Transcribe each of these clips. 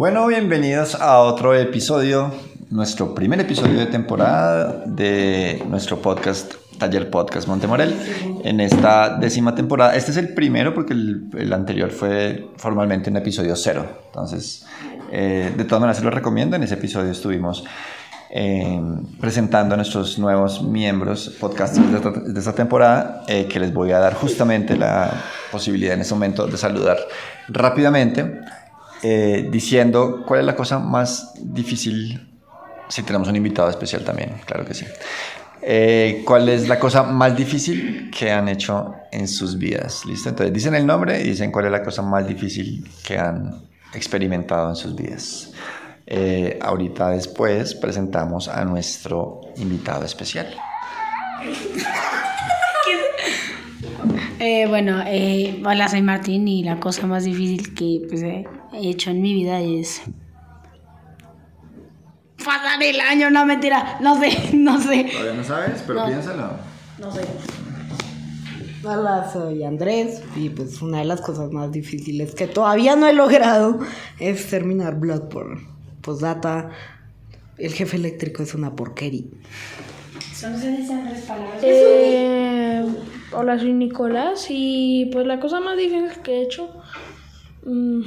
Bueno, bienvenidos a otro episodio, nuestro primer episodio de temporada de nuestro podcast Taller Podcast Montemorel. En esta décima temporada, este es el primero porque el, anterior fue formalmente un episodio cero. Entonces, eh, de todas maneras se lo recomiendo. En ese episodio estuvimos eh, presentando a nuestros nuevos miembros podcasters de esta, temporada, eh, que les voy a dar justamente la posibilidad en este momento de saludar rápidamente, eh, diciendo cuál es la cosa más difícil, si tenemos un invitado especial también, claro que sí. ¿Cuál es la cosa más difícil que han hecho en sus vidas? ¿Listo? Entonces dicen el nombre y dicen cuál es la cosa más difícil que han experimentado en sus vidas. Eh, ahorita después presentamos a nuestro invitado especial. Eh, bueno, eh, hola, soy Martín y la cosa más difícil que pues, he hecho en mi vida es pasar el año, no mentira, no sé, no sé. Todavía no sabes, pero piénsalo. No sé. Hola, soy Andrés y pues una de las cosas más difíciles que todavía no he logrado es terminar Bloodborne. Postdata, el jefe eléctrico es una porquería. ¿Son tres palabras? Hola, soy Nicolás y pues la cosa más difícil que he hecho, mm,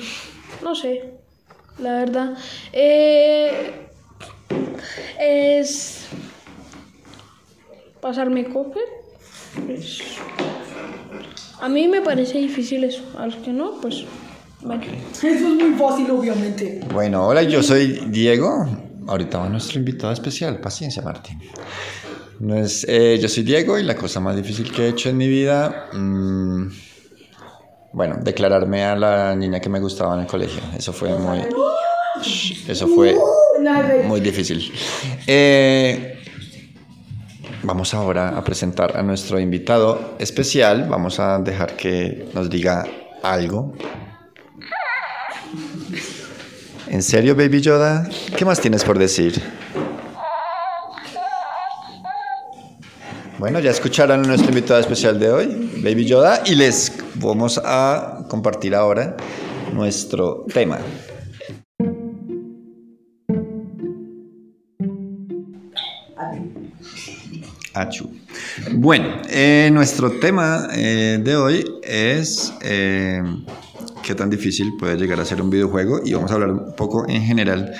no sé, la verdad, eh, es pasarme cope. a mí me parece difícil eso, a los que no, pues eso es muy fácil, obviamente. Bueno, hola, yo soy Diego. Ahorita va nuestro invitado especial. Paciencia, Martín. No es, eh, yo soy Diego y la cosa más difícil que he hecho en mi vida, mm, bueno, declararme a la niña que me gustaba en el colegio. Eso fue muy, eso fue muy difícil. Eh, vamos ahora a presentar a nuestro invitado especial. Vamos a dejar que nos diga algo ¿En serio, Baby Yoda? ¿Qué más tienes por decir? Bueno, ya escucharon a nuestro invitado especial de hoy, Baby Yoda, y les vamos a compartir ahora nuestro tema. Achu. Bueno, eh, nuestro tema eh, de hoy es eh, qué tan difícil puede llegar a ser un videojuego y vamos a hablar un poco en general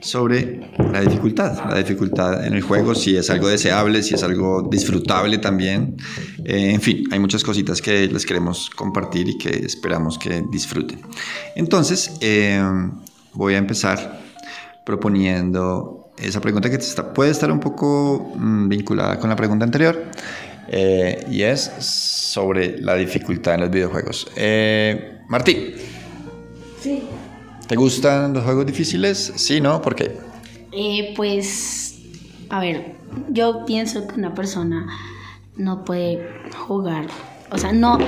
sobre la dificultad, la dificultad en el juego, si es algo deseable, si es algo disfrutable también. Eh, en fin, hay muchas cositas que les queremos compartir y que esperamos que disfruten. Entonces, eh, voy a empezar proponiendo esa pregunta que puede estar un poco mm, vinculada con la pregunta anterior. Eh, y es sobre la dificultad en los videojuegos. Martín. Sí. ¿Te gustan los juegos difíciles? Sí, ¿no? ¿Por qué? Eh, pues, a ver, yo pienso que una persona no puede jugar. O sea, no,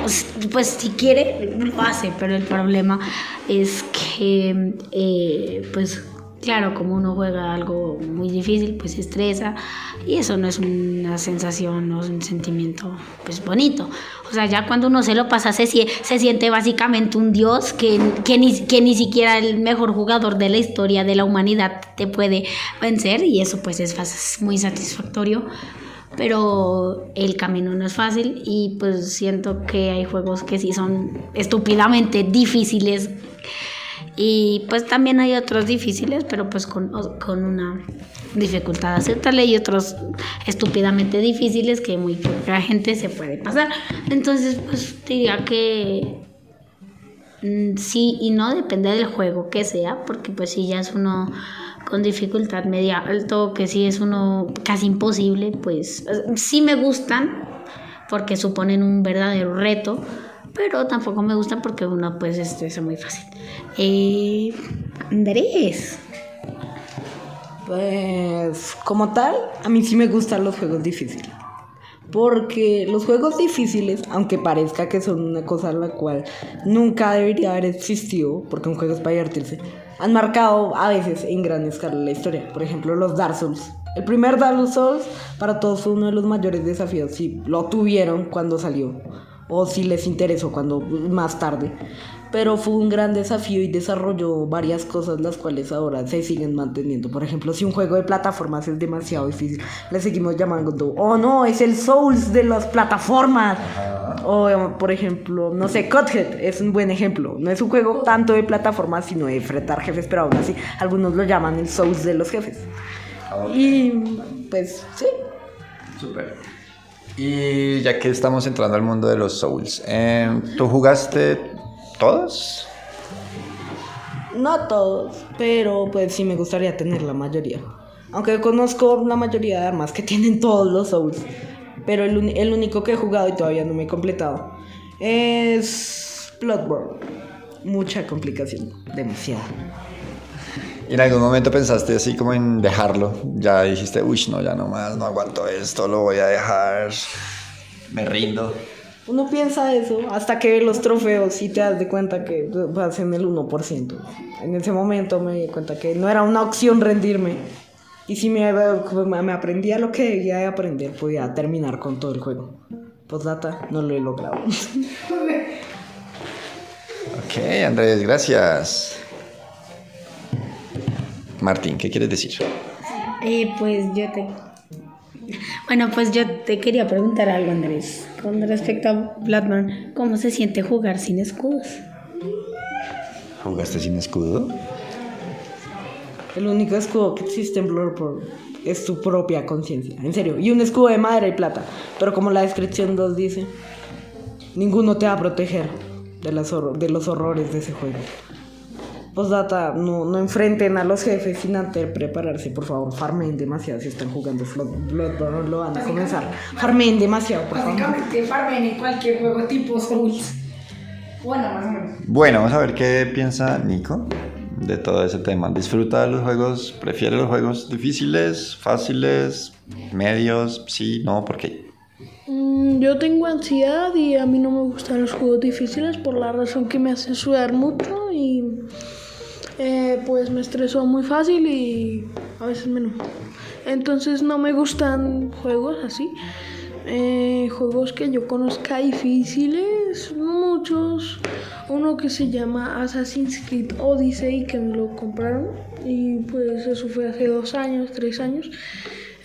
pues si quiere, lo hace, pero el problema es que, eh, pues Claro, como uno juega algo muy difícil, pues se estresa y eso no es una sensación, no es un sentimiento pues bonito. O sea, ya cuando uno se lo pasa se, siente básicamente un dios que, que, ni, que ni siquiera el mejor jugador de la historia de la humanidad te puede vencer y eso pues es muy satisfactorio. Pero el camino no es fácil y pues siento que hay juegos que sí son estúpidamente difíciles y pues también hay otros difíciles, pero pues con, con una dificultad aceptable y otros estúpidamente difíciles que muy poca gente se puede pasar. Entonces, pues diría que mm, sí y no, depende del juego que sea, porque pues si ya es uno con dificultad media alto, que si es uno casi imposible, pues sí me gustan, porque suponen un verdadero reto pero tampoco me gustan porque uno pues es muy fácil. Eh, Andrés. Pues como tal, a mí sí me gustan los juegos difíciles. Porque los juegos difíciles, aunque parezca que son una cosa la cual nunca debería haber existido, porque un juego es para divertirse, han marcado a veces en gran escala la historia. Por ejemplo, los Dark Souls. El primer Dark Souls para todos fue uno de los mayores desafíos, si lo tuvieron cuando salió o si les interesó cuando más tarde. pero fue un gran desafío y desarrolló varias cosas las cuales ahora se siguen manteniendo. Por ejemplo, si un juego de plataformas es demasiado difícil, le seguimos llamando, oh no, es el Souls de las plataformas. O por ejemplo, no sé, Cuphead es un buen ejemplo. No es un juego tanto de plataformas, sino de fretar jefes, pero aún así algunos lo llaman el Souls de los jefes. Y pues sí. Súper. Y ya que estamos entrando al mundo de los Souls, eh, ¿tú jugaste todos? No todos, pero pues sí me gustaría tener la mayoría. Aunque conozco la mayoría de que tienen todos los Souls. Pero el, el único que he jugado y todavía no me he completado es Bloodborne. Mucha complicación, demasiada. ¿Y en algún momento pensaste así como en dejarlo? Ya dijiste, uy, no, ya no más, no aguanto esto, lo voy a dejar, me rindo. Uno piensa eso hasta que ve los trofeos y te das de cuenta que vas en el 1%. En ese momento me di cuenta que no era una opción rendirme. Y si me, me aprendía lo que debía de aprender, podía terminar con todo el juego. Postdata, no lo he logrado. Ok, Andrés, gracias. Martín, ¿qué quieres decir? Eh, pues yo te... Bueno, pues yo te quería preguntar algo, Andrés. Con respecto a Bloodborne, ¿cómo se siente jugar sin escudos? ¿Jugaste sin escudo? El único escudo que existe en Bloodborne es tu propia conciencia, en serio. Y un escudo de madera y plata. Pero como la descripción 2 dice, ninguno te va a proteger de, las de los horrores de ese juego. Postdata, no, no enfrenten a los jefes sin antes prepararse, por favor. Farmen demasiado si están jugando Flood- Bloodborne, lo van a comenzar. Farmen demasiado, por favor. Básicamente, farmen en cualquier juego tipo Souls. Bueno, más o menos. Bueno, vamos a ver qué piensa Nico de todo ese tema. ¿Disfruta de los juegos? ¿Prefiere los juegos difíciles, fáciles, medios? Sí, no, ¿por qué? Mm, Yo tengo ansiedad y a mí no me gustan los juegos difíciles por la razón que me hacen sudar mucho y eh, pues me estreso muy fácil y a veces me enojo. Entonces no me gustan juegos así. Eh, juegos que yo conozca difíciles, muchos. Uno que se llama Assassin's Creed Odyssey que me lo compraron y pues eso fue hace dos años, tres años.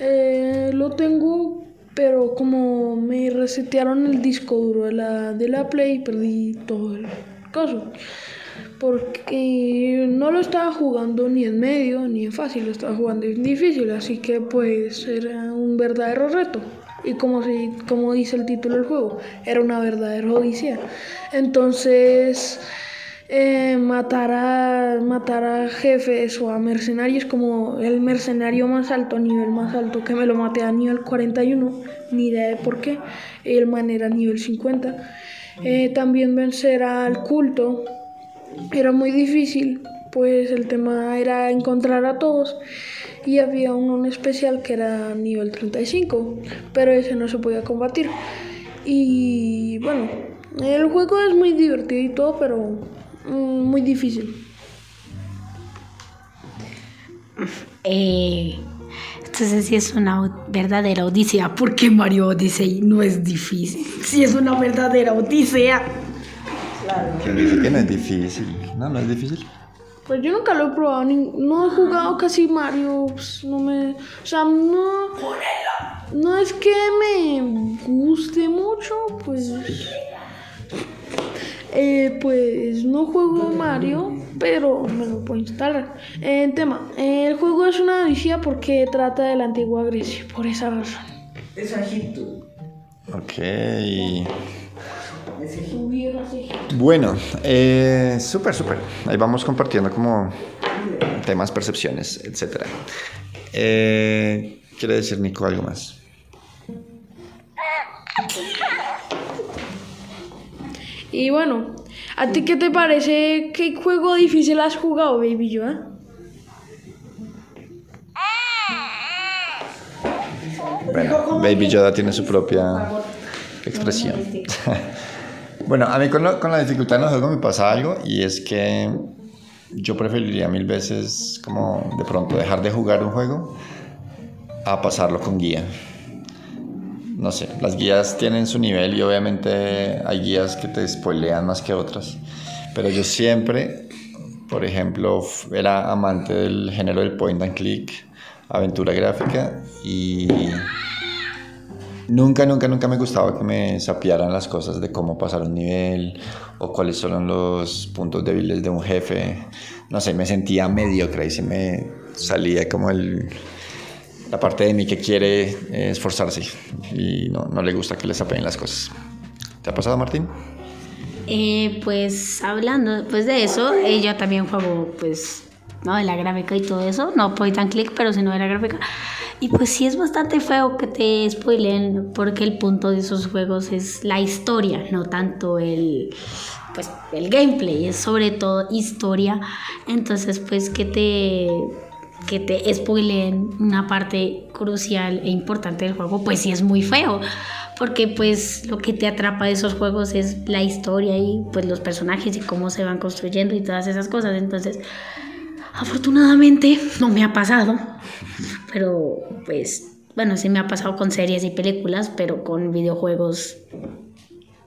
Eh, lo tengo, pero como me resetearon el disco duro de la, de la Play, perdí todo el caso. Porque no lo estaba jugando ni en medio ni en fácil, lo estaba jugando en difícil, así que pues era un verdadero reto. Y como, si, como dice el título del juego, era una verdadera odisea. Entonces, eh, matar, a, matar a jefes o a mercenarios como el mercenario más alto, nivel más alto, que me lo maté a nivel 41, ni idea de por qué, el man era nivel 50. Eh, también vencer al culto era muy difícil, pues el tema era encontrar a todos y había uno en especial que era nivel 35, pero ese no se podía combatir. Y bueno, el juego es muy divertido y todo, pero mm, muy difícil. Eh, entonces sí es una verdadera odisea, porque Mario Odyssey no es difícil. Sí es una verdadera odisea. ¿Quién dice que no es difícil? No, no es difícil. Pues yo nunca lo he probado, ni- no he jugado casi Mario, pues, no me... O sea, no... No es que me guste mucho, pues... Eh, pues no juego Mario, pero me lo puedo instalar. En tema, el juego es una odisea porque trata de la antigua Grecia, por esa razón. Es Egipto. Ok. Bueno, eh, súper, súper. Ahí vamos compartiendo como temas, percepciones, etc. Eh, ¿Quiere decir Nico algo más? Y bueno, ¿a ti qué te parece? ¿Qué juego difícil has jugado, Baby Yoda? Bueno, Baby Yoda tiene su propia expresión. bueno, a mí con, la dificultad en los juegos me pasa algo y es que yo preferiría mil veces como de pronto dejar de jugar un juego a pasarlo con guía. No sé, las guías tienen su nivel y obviamente hay guías que te spoilean más que otras. Pero yo siempre, por ejemplo, era amante del género del point and click, aventura gráfica y nunca, nunca, nunca me gustaba que me sapearan las cosas de cómo pasar un nivel o cuáles son los puntos débiles de un jefe. No sé, me sentía mediocre y se me salía como el, la parte de mí que quiere eh, esforzarse y no, no le gusta que le sapeen las cosas. ¿Te ha pasado, Martín? Eh, pues hablando pues de eso, eh, yo también juego pues no de la gráfica y todo eso, no point and click, pero sino de la gráfica. Y pues sí es bastante feo que te spoilen porque el punto de esos juegos es la historia, no tanto el pues el gameplay, es sobre todo historia. Entonces, pues que te que te spoileen una parte crucial e importante del juego, pues sí es muy feo. Porque pues lo que te atrapa de esos juegos es la historia y pues los personajes y cómo se van construyendo y todas esas cosas. Entonces, afortunadamente no me ha pasado. Pero pues, bueno, sí me ha pasado con series y películas, pero con videojuegos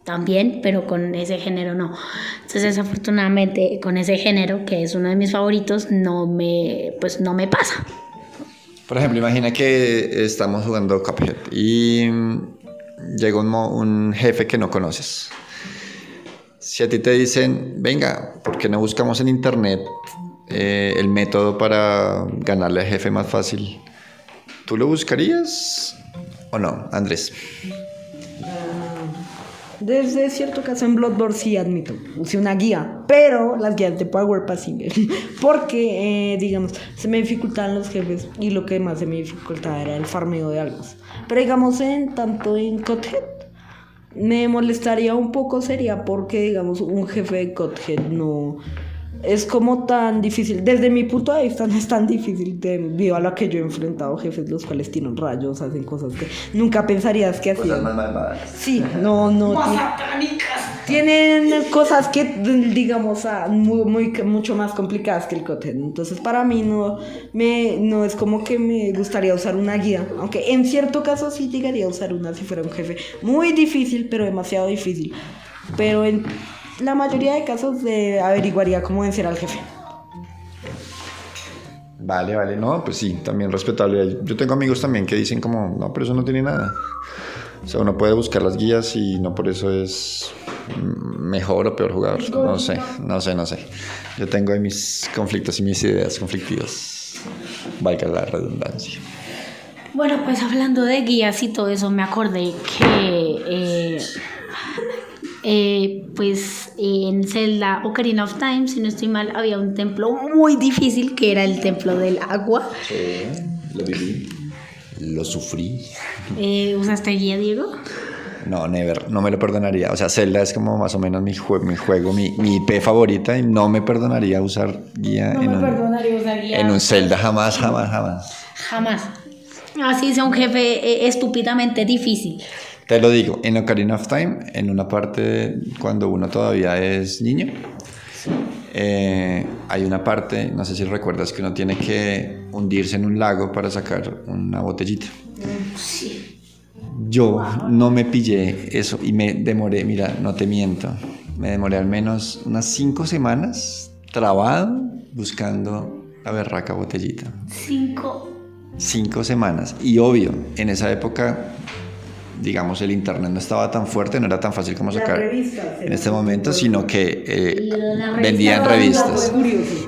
también, pero con ese género no. Entonces, afortunadamente, con ese género, que es uno de mis favoritos, no me, pues no me pasa. Por ejemplo, imagina que estamos jugando Cuphead y mm, llega un, un jefe que no conoces. Si a ti te dicen, venga, ¿por qué no buscamos en internet eh, el método para ganarle al jefe más fácil? ¿Tú lo buscarías o no, Andrés? Desde cierto caso en Bloodborne sí admito, usé una guía, pero las guías de Power Passing, porque, eh, digamos, se me dificultaban los jefes y lo que más se me dificultaba era el farmeo de algo. Pero digamos, en tanto en Cuphead, me molestaría un poco sería porque, digamos, un jefe de Cuphead no es como tan difícil, desde mi punto de vista no es tan difícil debido a lo que yo he enfrentado jefes los cuales tienen rayos, hacen cosas que nunca pensarías que hacían. Sí, no, no. ti- Tienen cosas que, digamos, ah, muy, muy- mucho más complicadas que el Cuphead. Entonces, para mí no, me, no es como que me gustaría usar una guía. Aunque en cierto caso sí llegaría a usar una si fuera un jefe muy difícil, pero demasiado difícil. Pero en la mayoría de casos de averiguaría cómo vencer al jefe. Vale, vale, no, pues sí, también respetable. Yo tengo amigos también que dicen como, no, pero eso no tiene nada. O sea, uno puede buscar las guías y no por eso es mejor o peor jugador. No sé, no sé, no sé. Yo tengo ahí mis conflictos y mis ideas conflictivas. Valga la redundancia. Bueno, pues hablando de guías y todo eso, me acordé que eh, eh, pues en Zelda Ocarina of Time, si no estoy mal, había un templo muy difícil que era el templo del agua. lo viví, lo sufrí. Eh, ¿Usaste guía, Diego? No, never, no me lo perdonaría. O sea, Zelda es como más o menos mi, jue- mi juego, mi, mi IP favorita y no me perdonaría usar guía en, un, usar guía. en un Zelda. Jamás, jamás, jamás. Jamás. Así sea un jefe eh, estúpidamente difícil. Te lo digo, en Ocarina of Time, en una parte cuando uno todavía es niño, eh, hay una parte, no sé si recuerdas, que uno tiene que hundirse en un lago para sacar una botellita. Yo no me pillé eso y me demoré, mira, no te miento, me demoré al menos unas cinco semanas trabado buscando la berraca botellita. Cinco. Cinco semanas. Y obvio, en esa época, digamos, el internet no estaba tan fuerte, no era tan fácil como sacar revistas, en este momento, sino que eh, revista vendían revistas.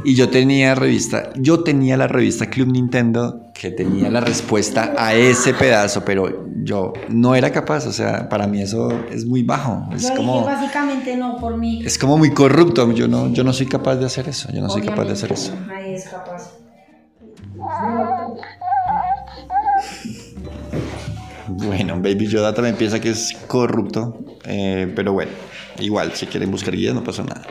Y yo tenía revista, yo tenía la revista Club Nintendo que tenía la respuesta a ese pedazo, pero yo no era capaz, o sea, para mí eso es muy bajo, es como básicamente no por mí. es como muy corrupto, yo no yo no soy capaz de hacer eso, yo no soy capaz de hacer eso. Nadie es capaz. Bueno, Baby Yoda también piensa que es corrupto, eh, pero bueno, igual, si quieren buscar guías no pasa nada.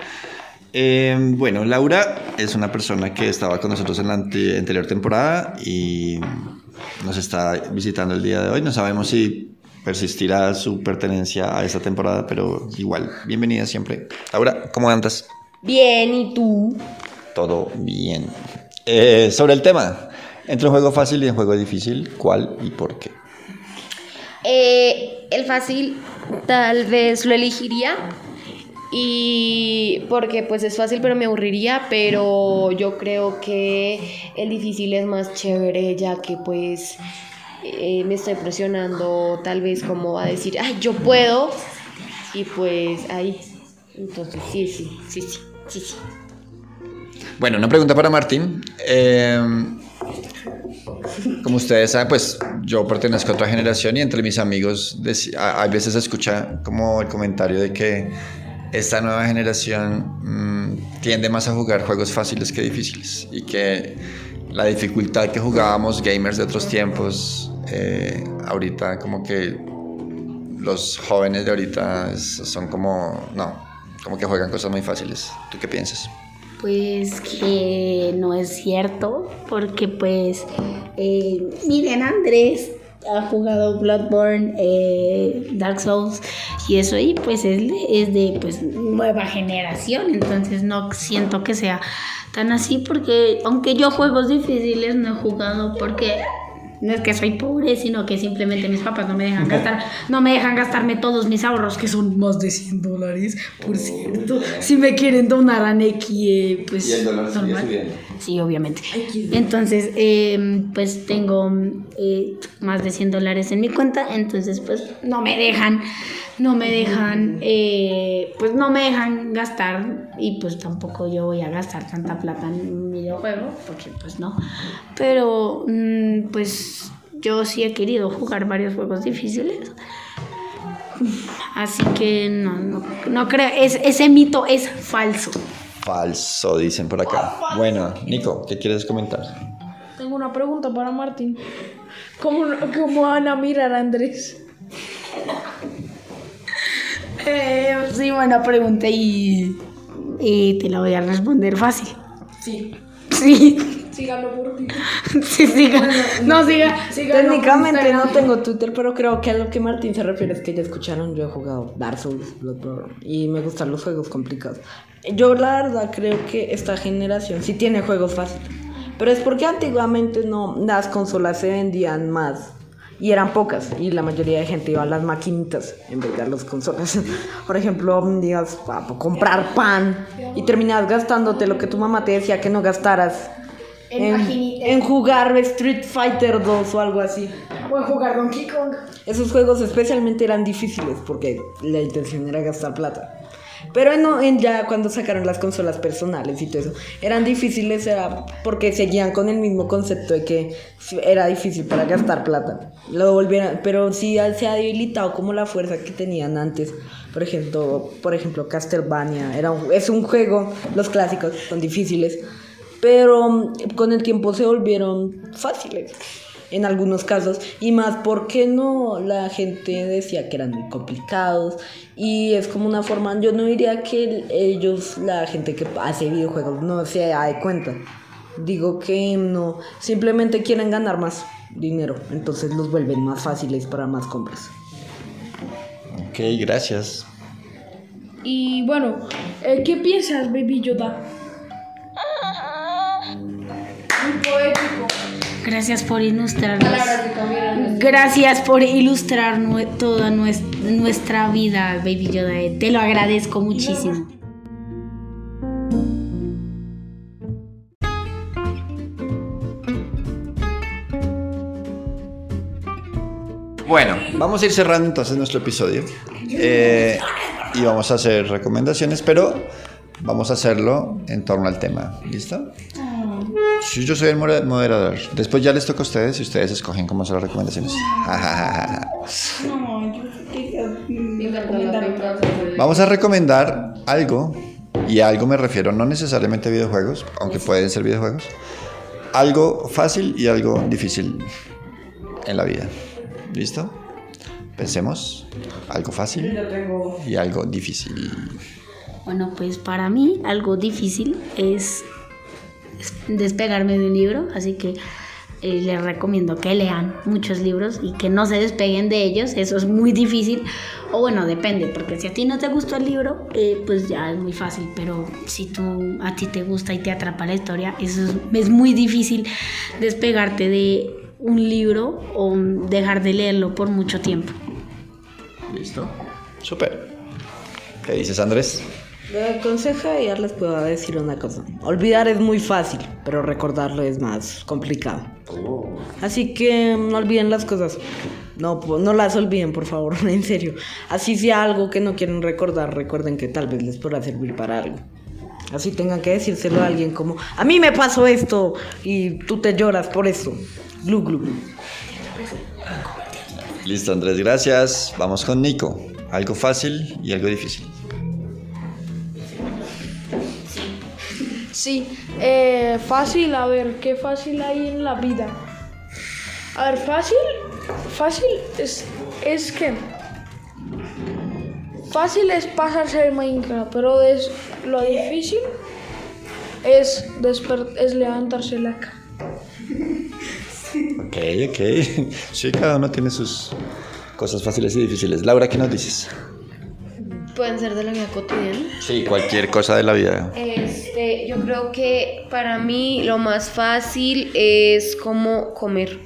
Eh, bueno, Laura es una persona que estaba con nosotros en la ante- anterior temporada y nos está visitando el día de hoy. No sabemos si persistirá su pertenencia a esta temporada, pero igual, bienvenida siempre. Laura, ¿cómo andas? Bien, ¿y tú? Todo bien. Eh, sobre el tema, entre un juego fácil y un juego difícil, ¿cuál y por qué? Eh, el fácil tal vez lo elegiría Y porque pues es fácil pero me aburriría, pero yo creo que el difícil es más chévere ya que pues eh, me estoy presionando tal vez como a decir, ay, yo puedo. Y pues ahí. Entonces sí, sí, sí, sí, sí, sí. Bueno, una pregunta para Martín. Eh, como ustedes saben, pues yo pertenezco a otra generación y entre mis amigos a, veces se escucha como el comentario de que esta nueva generación mm, tiende más a jugar juegos fáciles que difíciles y que la dificultad que jugábamos gamers de otros tiempos, eh, ahorita como que los jóvenes de ahorita son como, no, como que juegan cosas muy fáciles. ¿Tú qué piensas? Pues que no es cierto, porque pues, eh, miren, Andrés ha jugado Bloodborne, eh, Dark Souls y eso, y pues es es de pues, nueva generación, entonces no siento que sea tan así, porque aunque yo juegos difíciles no he jugado porque... No es que soy pobre, sino que simplemente mis papás no me dejan gastar, no me dejan gastarme todos mis ahorros, que son más de 100 dólares, por cierto. Si me quieren donar a Neki, eh, pues Y el dólar sigue normal. subiendo. Sí, obviamente. Entonces, eh, pues tengo eh, más de 100 dólares en mi cuenta, entonces pues no me dejan, no me dejan, eh, pues no me dejan gastar y pues tampoco yo voy a gastar tanta plata en un videojuego, porque pues no. Pero mm, pues yo sí he querido jugar varios juegos difíciles. Así que no, no, no creo, es, ese mito es falso. Falso, dicen por acá. Bueno, Nico, ¿qué quieres comentar? Tengo una pregunta para Martín. ¿Cómo, cómo van a mirar a Andrés? Eh, sí, buena pregunta y, y te la voy a responder fácil. Sí. Sí, Síganlo por ti. sí, siga. No, siga. Síganlo Técnicamente no tengo Twitter, pero creo que a lo que Martín se refiere es que ya escucharon, yo he jugado Dark Souls, Bloodborne y me gustan los juegos complicados. Yo la verdad creo que esta generación sí tiene juegos fáciles, pero es porque antiguamente no las consolas se vendían más y eran pocas y la mayoría de gente iba a las maquinitas en vez de a las consolas. Por ejemplo, digas a comprar pan y terminabas gastándote lo que tu mamá te decía que no gastaras. En, en jugar Street Fighter 2 o algo así. Voy a jugar Donkey Kong. Esos juegos especialmente eran difíciles porque la intención era gastar plata. Pero en, en ya cuando sacaron las consolas personales y todo eso, eran difíciles era porque seguían con el mismo concepto de que era difícil para gastar plata. Lo volvieron, pero sí se ha debilitado como la fuerza que tenían antes. Por ejemplo, por ejemplo Castlevania era un- es un juego, los clásicos son difíciles, pero con el tiempo se volvieron fáciles en algunos casos y más porque no la gente decía que eran muy complicados y es como una forma yo no diría que ellos la gente que hace videojuegos no se da de cuenta digo que no simplemente quieren ganar más dinero entonces los vuelven más fáciles para más compras Ok, gracias. Y bueno, eh, ¿qué piensas, Baby Yoda? Muy poético. Gracias por ilustrarnos. Gracias por ilustrar nue- toda nues- nuestra vida, Baby Yoda. Eh, Te lo agradezco muchísimo. Bueno, vamos a ir cerrando entonces nuestro episodio. Eh, y vamos a hacer recomendaciones, pero vamos a hacerlo en torno al tema. ¿Listo? Sí, yo soy el moderador. Después ya les toca a ustedes y ustedes escogen cómo hacer las recomendaciones. Vamos a recomendar algo, y a algo me refiero no necesariamente videojuegos, aunque pueden ser videojuegos, algo fácil y algo difícil en la vida. ¿Listo? Pensemos, algo fácil y algo difícil. Bueno, pues para mí algo difícil es despegarme de un libro, así que eh, les recomiendo que lean muchos libros y que no se despeguen de ellos, eso es muy difícil, o bueno, depende, porque si a ti no te gustó el libro, eh, pues ya es muy fácil, pero si tú, a ti te gusta y te atrapa la historia, eso es, es muy difícil despegarte de un libro o dejar de leerlo por mucho tiempo. ¿Listo? Super. ¿Qué dices, Andrés? De consejo ya les puedo decir una cosa. Olvidar es muy fácil, pero recordarlo es más complicado. Así que no olviden las cosas. No, no las olviden, por favor, en serio. Así sea algo que no quieren recordar, recuerden que tal vez les podrá servir para algo. Así tengan que decírselo a alguien como, a mí me pasó esto y tú te lloras por eso. Glu, glu, glu. Listo, Andrés, gracias. Vamos con Nico. Algo fácil y algo difícil. Sí, eh, fácil, a ver, ¿qué fácil hay en la vida? A ver, fácil, fácil es, es que... Fácil es pasarse el Minecraft, pero lo difícil es, es levantarse la cama. Ok, ok. Sí, cada uno tiene sus cosas fáciles y difíciles. Laura, ¿qué nos dices? Pueden ser de la vida cotidiana. Sí, cualquier cosa de la vida. Este, yo creo que para mí lo más fácil es como comer.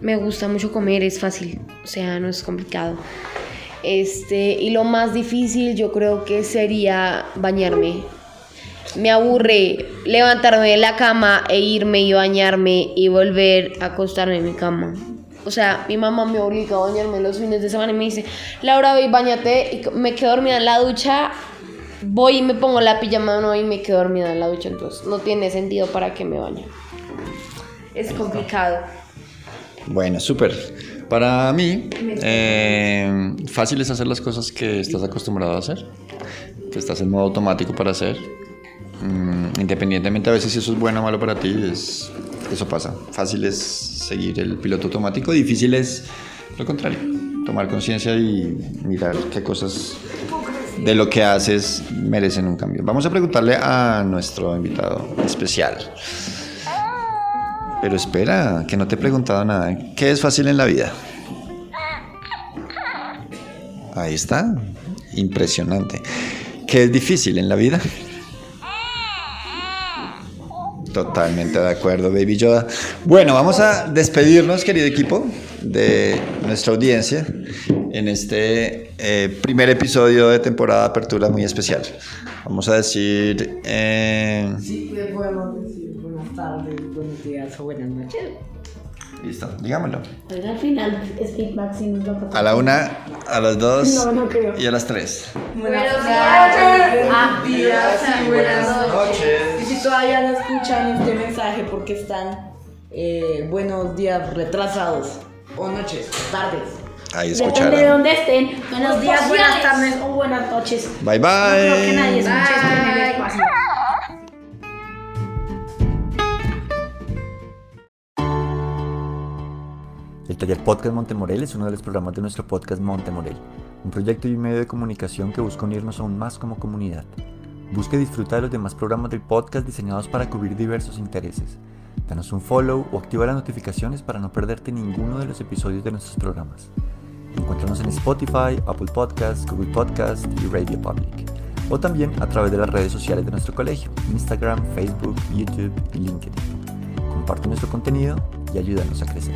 Me gusta mucho comer, es fácil, o sea, no es complicado. Este, y lo más difícil yo creo que sería bañarme. Me aburre levantarme de la cama e irme y bañarme y volver a acostarme en mi cama. O sea, mi mamá me obliga a bañarme los fines de semana y me dice, Laura, ve y bañate. Y me quedo dormida en la ducha, voy y me pongo la pijama no, y me quedo dormida en la ducha. Entonces, no tiene sentido para que me bañe. Es complicado. Bueno, súper. Para mí, eh, fácil es hacer las cosas que estás acostumbrado a hacer, que estás en modo automático para hacer. Mm, independientemente a veces si eso es bueno o malo para ti, es, eso pasa. Fácil es seguir el piloto automático, difícil es lo contrario, tomar conciencia y mirar qué cosas de lo que haces merecen un cambio. Vamos a preguntarle a nuestro invitado especial. Pero espera, que no te he preguntado nada. ¿Qué es fácil en la vida? Ahí está. Impresionante. ¿Qué es difícil en la vida? Totalmente de acuerdo, Baby Yoda. Bueno, vamos a despedirnos, querido equipo, de nuestra audiencia en este eh, primer episodio de temporada apertura muy especial. Vamos a decir... eh, Sí, podemos decir buenas tardes, buenos días o buenas noches. Listo, digámoslo. Oiga, al final es feedback si nos lo A la una, a las dos No, no creo. y a las tres. Buenas tardes, Ah, buenos días y buenas noches. noches. Y si todavía no escuchan este mensaje porque están eh, buenos días retrasados o noches, tardes. Ahí Depende de escucharon. dónde estén. Buenos días, buenas tardes o buenas noches. Bye No creo que nadie bye. escuche en taller Podcast Montemorel es uno de los programas de nuestro podcast Montemorel, un proyecto y un medio de comunicación que busca unirnos aún más como comunidad. Busca y disfruta de los demás programas del podcast diseñados para cubrir diversos intereses. Danos un follow o activa las notificaciones para no perderte ninguno de los episodios de nuestros programas. Encuéntranos en Spotify, Apple Podcasts, Google Podcasts y Radio Public. O también a través de las redes sociales de nuestro colegio, Instagram, Facebook, YouTube y LinkedIn. Comparte nuestro contenido y ayúdanos a crecer.